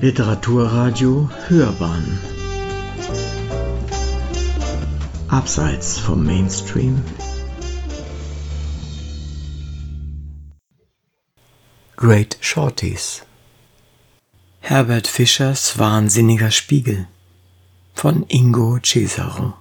Literaturradio Hörbahn. Abseits vom Mainstream. Great Shorties. Herbert Fischers Wahnsinniger Spiegel von Ingo Cesaro.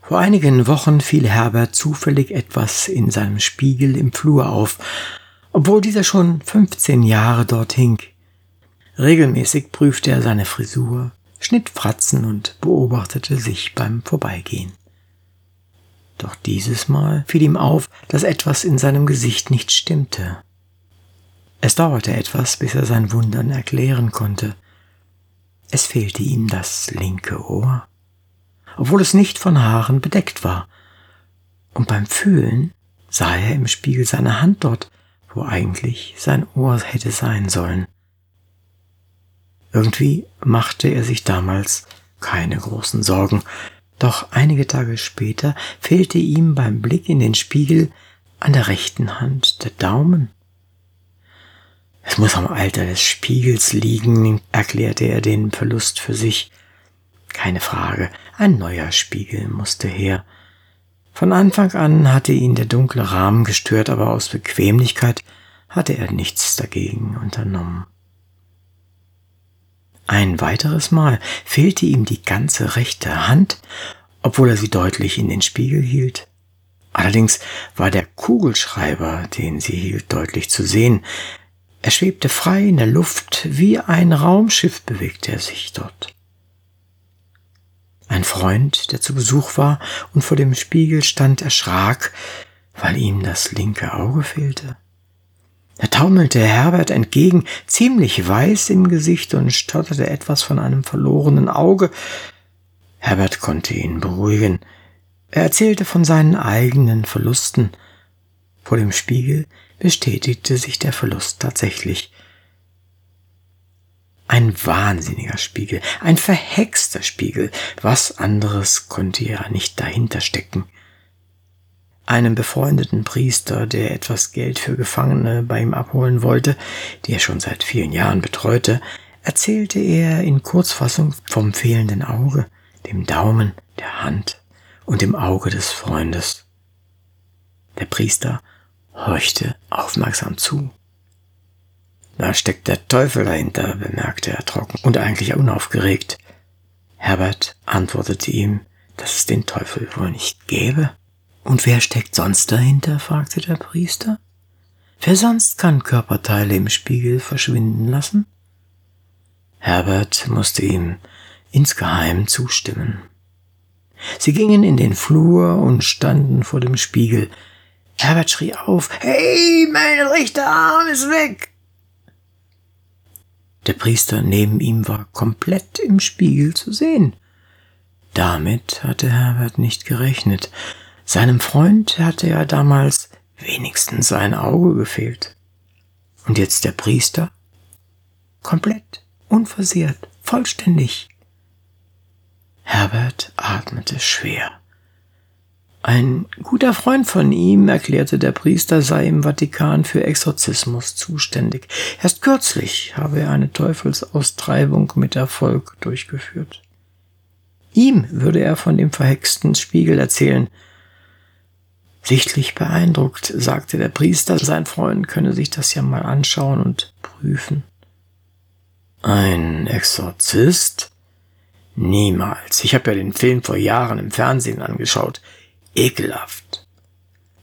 Vor einigen Wochen fiel Herbert zufällig etwas in seinem Spiegel im Flur auf, obwohl dieser schon 15 Jahre dort hing. Regelmäßig prüfte er seine Frisur, schnitt Fratzen und beobachtete sich beim Vorbeigehen. Doch dieses Mal fiel ihm auf, dass etwas in seinem Gesicht nicht stimmte. Es dauerte etwas, bis er sein Wundern erklären konnte. Es fehlte ihm das linke Ohr, obwohl es nicht von Haaren bedeckt war. Und beim Fühlen sah er im Spiegel seine Hand dort, wo eigentlich sein Ohr hätte sein sollen. Irgendwie machte er sich damals keine großen Sorgen, doch einige Tage später fehlte ihm beim Blick in den Spiegel an der rechten Hand der Daumen. Es muss am Alter des Spiegels liegen, erklärte er den Verlust für sich. Keine Frage, ein neuer Spiegel musste her. Von Anfang an hatte ihn der dunkle Rahmen gestört, aber aus Bequemlichkeit hatte er nichts dagegen unternommen. Ein weiteres Mal fehlte ihm die ganze rechte Hand, obwohl er sie deutlich in den Spiegel hielt. Allerdings war der Kugelschreiber, den sie hielt, deutlich zu sehen. Er schwebte frei in der Luft, wie ein Raumschiff bewegte er sich dort. Ein Freund, der zu Besuch war und vor dem Spiegel stand, erschrak, weil ihm das linke Auge fehlte. Er taumelte Herbert entgegen, ziemlich weiß im Gesicht und stotterte etwas von einem verlorenen Auge. Herbert konnte ihn beruhigen. Er erzählte von seinen eigenen Verlusten. Vor dem Spiegel bestätigte sich der Verlust tatsächlich. Ein wahnsinniger Spiegel, ein verhexter Spiegel, was anderes konnte ja nicht dahinter stecken. Einem befreundeten Priester, der etwas Geld für Gefangene bei ihm abholen wollte, die er schon seit vielen Jahren betreute, erzählte er in Kurzfassung vom fehlenden Auge, dem Daumen, der Hand und dem Auge des Freundes. Der Priester horchte aufmerksam zu. Da steckt der Teufel dahinter, bemerkte er trocken und eigentlich unaufgeregt. Herbert antwortete ihm, dass es den Teufel wohl nicht gäbe. Und wer steckt sonst dahinter? fragte der Priester. Wer sonst kann Körperteile im Spiegel verschwinden lassen? Herbert musste ihm insgeheim zustimmen. Sie gingen in den Flur und standen vor dem Spiegel. Herbert schrie auf, Hey, mein rechter Arm ist weg! Der Priester neben ihm war komplett im Spiegel zu sehen. Damit hatte Herbert nicht gerechnet. Seinem Freund hatte ja damals wenigstens ein Auge gefehlt. Und jetzt der Priester? Komplett, unversehrt, vollständig. Herbert atmete schwer. Ein guter Freund von ihm, erklärte der Priester, sei im Vatikan für Exorzismus zuständig. Erst kürzlich habe er eine Teufelsaustreibung mit Erfolg durchgeführt. Ihm würde er von dem verhexten Spiegel erzählen, Sichtlich beeindruckt sagte der Priester, sein Freund könne sich das ja mal anschauen und prüfen. Ein Exorzist? Niemals. Ich habe ja den Film vor Jahren im Fernsehen angeschaut. Ekelhaft.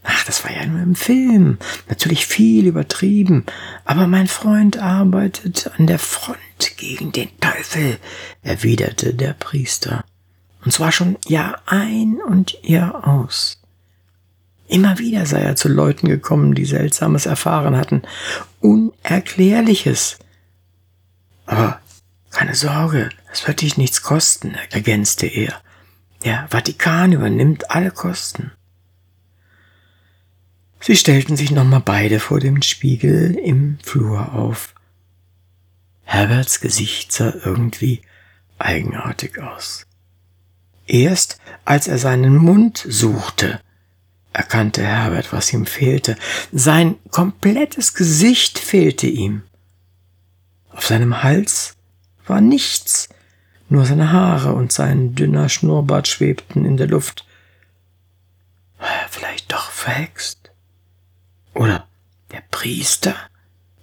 Ach, das war ja nur im Film. Natürlich viel übertrieben. Aber mein Freund arbeitet an der Front gegen den Teufel, erwiderte der Priester. Und zwar schon Jahr ein und Jahr aus. Immer wieder sei er zu Leuten gekommen, die Seltsames erfahren hatten. Unerklärliches. Aber keine Sorge, es wird dich nichts kosten, ergänzte er. Der Vatikan übernimmt alle Kosten. Sie stellten sich nochmal beide vor dem Spiegel im Flur auf. Herberts Gesicht sah irgendwie eigenartig aus. Erst als er seinen Mund suchte, erkannte Herbert, was ihm fehlte. Sein komplettes Gesicht fehlte ihm. Auf seinem Hals war nichts, nur seine Haare und sein dünner Schnurrbart schwebten in der Luft. War er vielleicht doch verhext? Oder der Priester,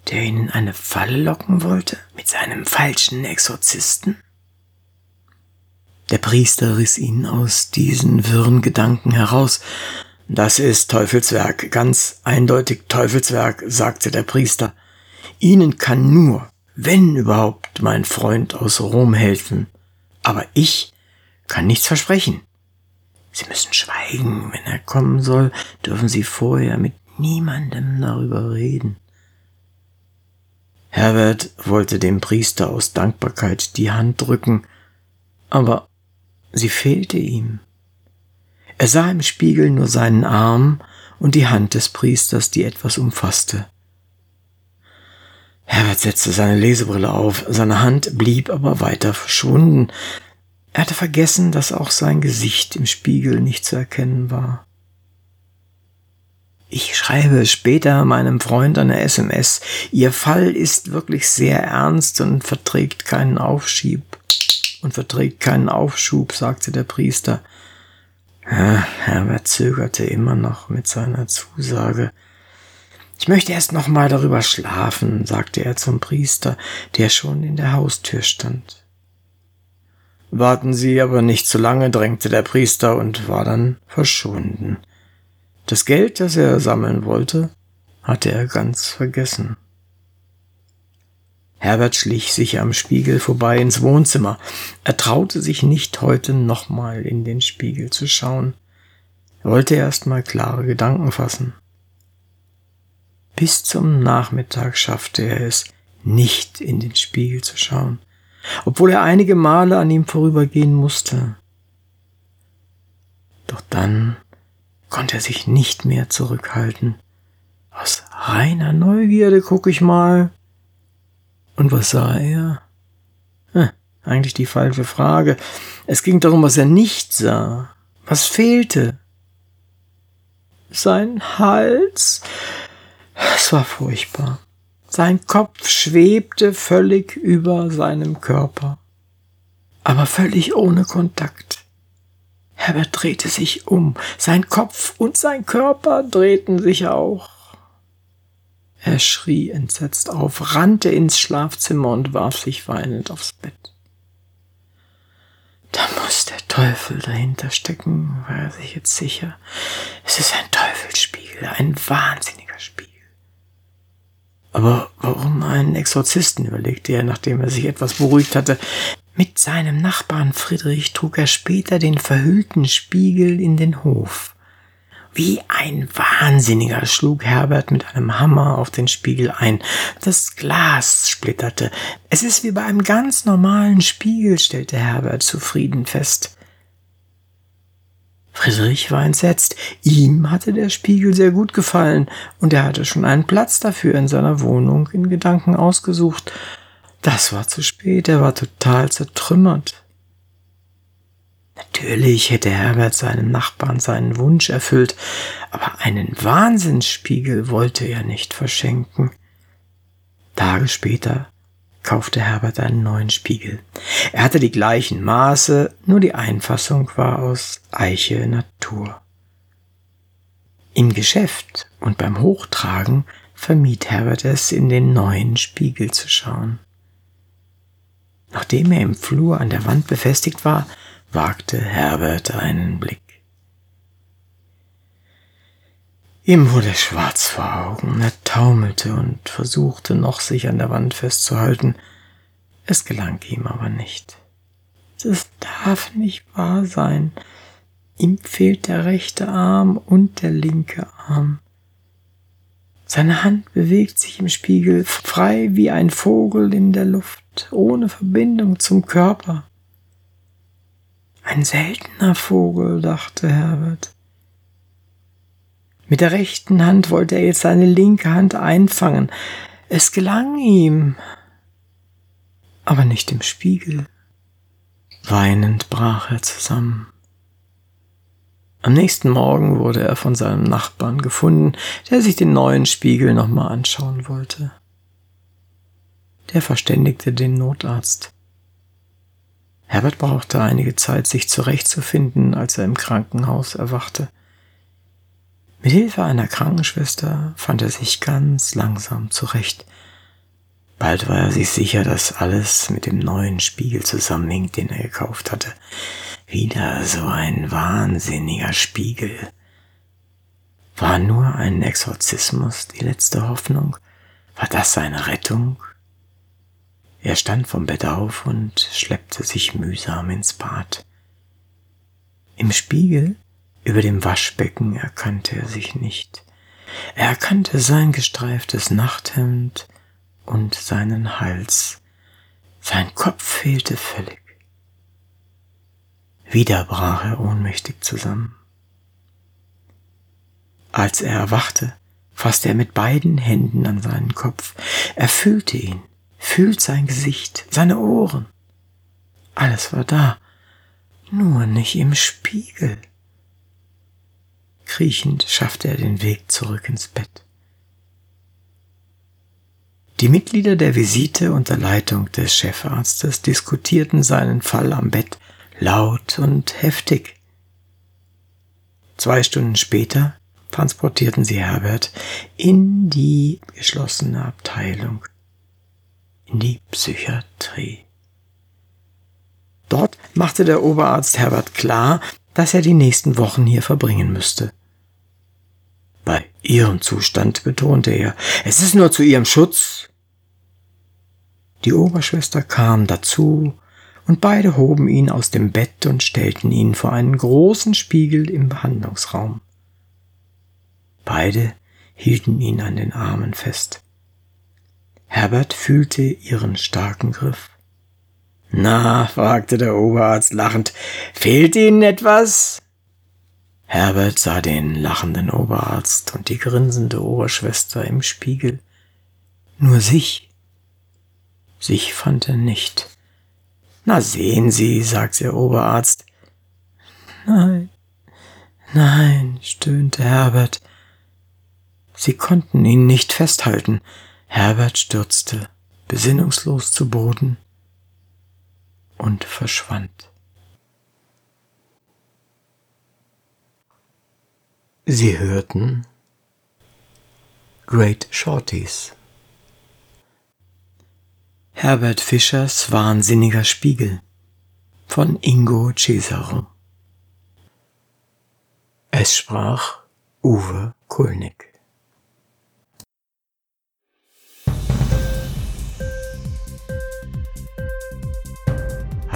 der ihn in eine Falle locken wollte mit seinem falschen Exorzisten? Der Priester riss ihn aus diesen wirren Gedanken heraus. Das ist Teufelswerk, ganz eindeutig Teufelswerk, sagte der Priester. Ihnen kann nur, wenn überhaupt, mein Freund aus Rom helfen. Aber ich kann nichts versprechen. Sie müssen schweigen. Wenn er kommen soll, dürfen Sie vorher mit niemandem darüber reden. Herbert wollte dem Priester aus Dankbarkeit die Hand drücken, aber sie fehlte ihm. Er sah im Spiegel nur seinen Arm und die Hand des Priesters, die etwas umfasste. Herbert setzte seine Lesebrille auf, seine Hand blieb aber weiter verschwunden. Er hatte vergessen, dass auch sein Gesicht im Spiegel nicht zu erkennen war. Ich schreibe später meinem Freund eine SMS. Ihr Fall ist wirklich sehr ernst und verträgt keinen Aufschieb. Und verträgt keinen Aufschub, sagte der Priester. Ja, Herbert zögerte immer noch mit seiner Zusage. Ich möchte erst noch mal darüber schlafen, sagte er zum Priester, der schon in der Haustür stand. Warten Sie aber nicht zu lange, drängte der Priester und war dann verschwunden. Das Geld, das er sammeln wollte, hatte er ganz vergessen. Herbert schlich sich am Spiegel vorbei ins Wohnzimmer. Er traute sich nicht, heute nochmal in den Spiegel zu schauen. Er wollte erst mal klare Gedanken fassen. Bis zum Nachmittag schaffte er es, nicht in den Spiegel zu schauen, obwohl er einige Male an ihm vorübergehen musste. Doch dann konnte er sich nicht mehr zurückhalten. Aus reiner Neugierde guck ich mal. Und was sah er? Hm, eigentlich die falsche Frage. Es ging darum, was er nicht sah. Was fehlte? Sein Hals? Es war furchtbar. Sein Kopf schwebte völlig über seinem Körper, aber völlig ohne Kontakt. Herbert drehte sich um, sein Kopf und sein Körper drehten sich auch. Er schrie entsetzt auf, rannte ins Schlafzimmer und warf sich weinend aufs Bett. Da muss der Teufel dahinter stecken, war er sich jetzt sicher. Es ist ein Teufelsspiegel, ein wahnsinniger. Aber warum einen Exorzisten, überlegte er, nachdem er sich etwas beruhigt hatte. Mit seinem Nachbarn Friedrich trug er später den verhüllten Spiegel in den Hof. Wie ein Wahnsinniger schlug Herbert mit einem Hammer auf den Spiegel ein. Das Glas splitterte. Es ist wie bei einem ganz normalen Spiegel, stellte Herbert zufrieden fest. Friedrich war entsetzt. Ihm hatte der Spiegel sehr gut gefallen und er hatte schon einen Platz dafür in seiner Wohnung in Gedanken ausgesucht. Das war zu spät, er war total zertrümmert. Natürlich hätte Herbert seinem Nachbarn seinen Wunsch erfüllt, aber einen Wahnsinnsspiegel wollte er nicht verschenken. Tage später kaufte Herbert einen neuen Spiegel. Er hatte die gleichen Maße, nur die Einfassung war aus Eiche Natur. Im Geschäft und beim Hochtragen vermied Herbert es, in den neuen Spiegel zu schauen. Nachdem er im Flur an der Wand befestigt war, wagte Herbert einen Blick. Ihm wurde schwarz vor Augen, er taumelte und versuchte noch, sich an der Wand festzuhalten. Es gelang ihm aber nicht. Das darf nicht wahr sein. Ihm fehlt der rechte Arm und der linke Arm. Seine Hand bewegt sich im Spiegel frei wie ein Vogel in der Luft, ohne Verbindung zum Körper. Ein seltener Vogel, dachte Herbert. Mit der rechten Hand wollte er jetzt seine linke Hand einfangen. Es gelang ihm, aber nicht im Spiegel. Weinend brach er zusammen. Am nächsten Morgen wurde er von seinem Nachbarn gefunden, der sich den neuen Spiegel nochmal anschauen wollte. der verständigte den Notarzt. Herbert brauchte einige Zeit, sich zurechtzufinden, als er im Krankenhaus erwachte. Mit Hilfe einer Krankenschwester fand er sich ganz langsam zurecht. Bald war er sich sicher, dass alles mit dem neuen Spiegel zusammenhing, den er gekauft hatte. Wieder so ein wahnsinniger Spiegel. War nur ein Exorzismus die letzte Hoffnung? War das seine Rettung? Er stand vom Bett auf und schleppte sich mühsam ins Bad. Im Spiegel über dem Waschbecken erkannte er sich nicht. Er erkannte sein gestreiftes Nachthemd und seinen Hals. Sein Kopf fehlte völlig. Wieder brach er ohnmächtig zusammen. Als er erwachte, fasste er mit beiden Händen an seinen Kopf. Er fühlte ihn, fühlt sein Gesicht, seine Ohren. Alles war da, nur nicht im Spiegel. Kriechend schaffte er den Weg zurück ins Bett. Die Mitglieder der Visite unter Leitung des Chefarztes diskutierten seinen Fall am Bett laut und heftig. Zwei Stunden später transportierten sie Herbert in die geschlossene Abteilung, in die Psychiatrie. Dort machte der Oberarzt Herbert klar, dass er die nächsten Wochen hier verbringen müsste. Bei ihrem Zustand betonte er, es ist nur zu ihrem Schutz. Die Oberschwester kam dazu, und beide hoben ihn aus dem Bett und stellten ihn vor einen großen Spiegel im Behandlungsraum. Beide hielten ihn an den Armen fest. Herbert fühlte ihren starken Griff. Na, fragte der Oberarzt lachend, fehlt Ihnen etwas? Herbert sah den lachenden Oberarzt und die grinsende Oberschwester im Spiegel. Nur sich. Sich fand er nicht. Na sehen Sie, sagte der Oberarzt. Nein, nein, stöhnte Herbert. Sie konnten ihn nicht festhalten. Herbert stürzte besinnungslos zu Boden und verschwand. Sie hörten Great Shorties. Herbert Fischers Wahnsinniger Spiegel von Ingo Cesaro. Es sprach Uwe Kulnig.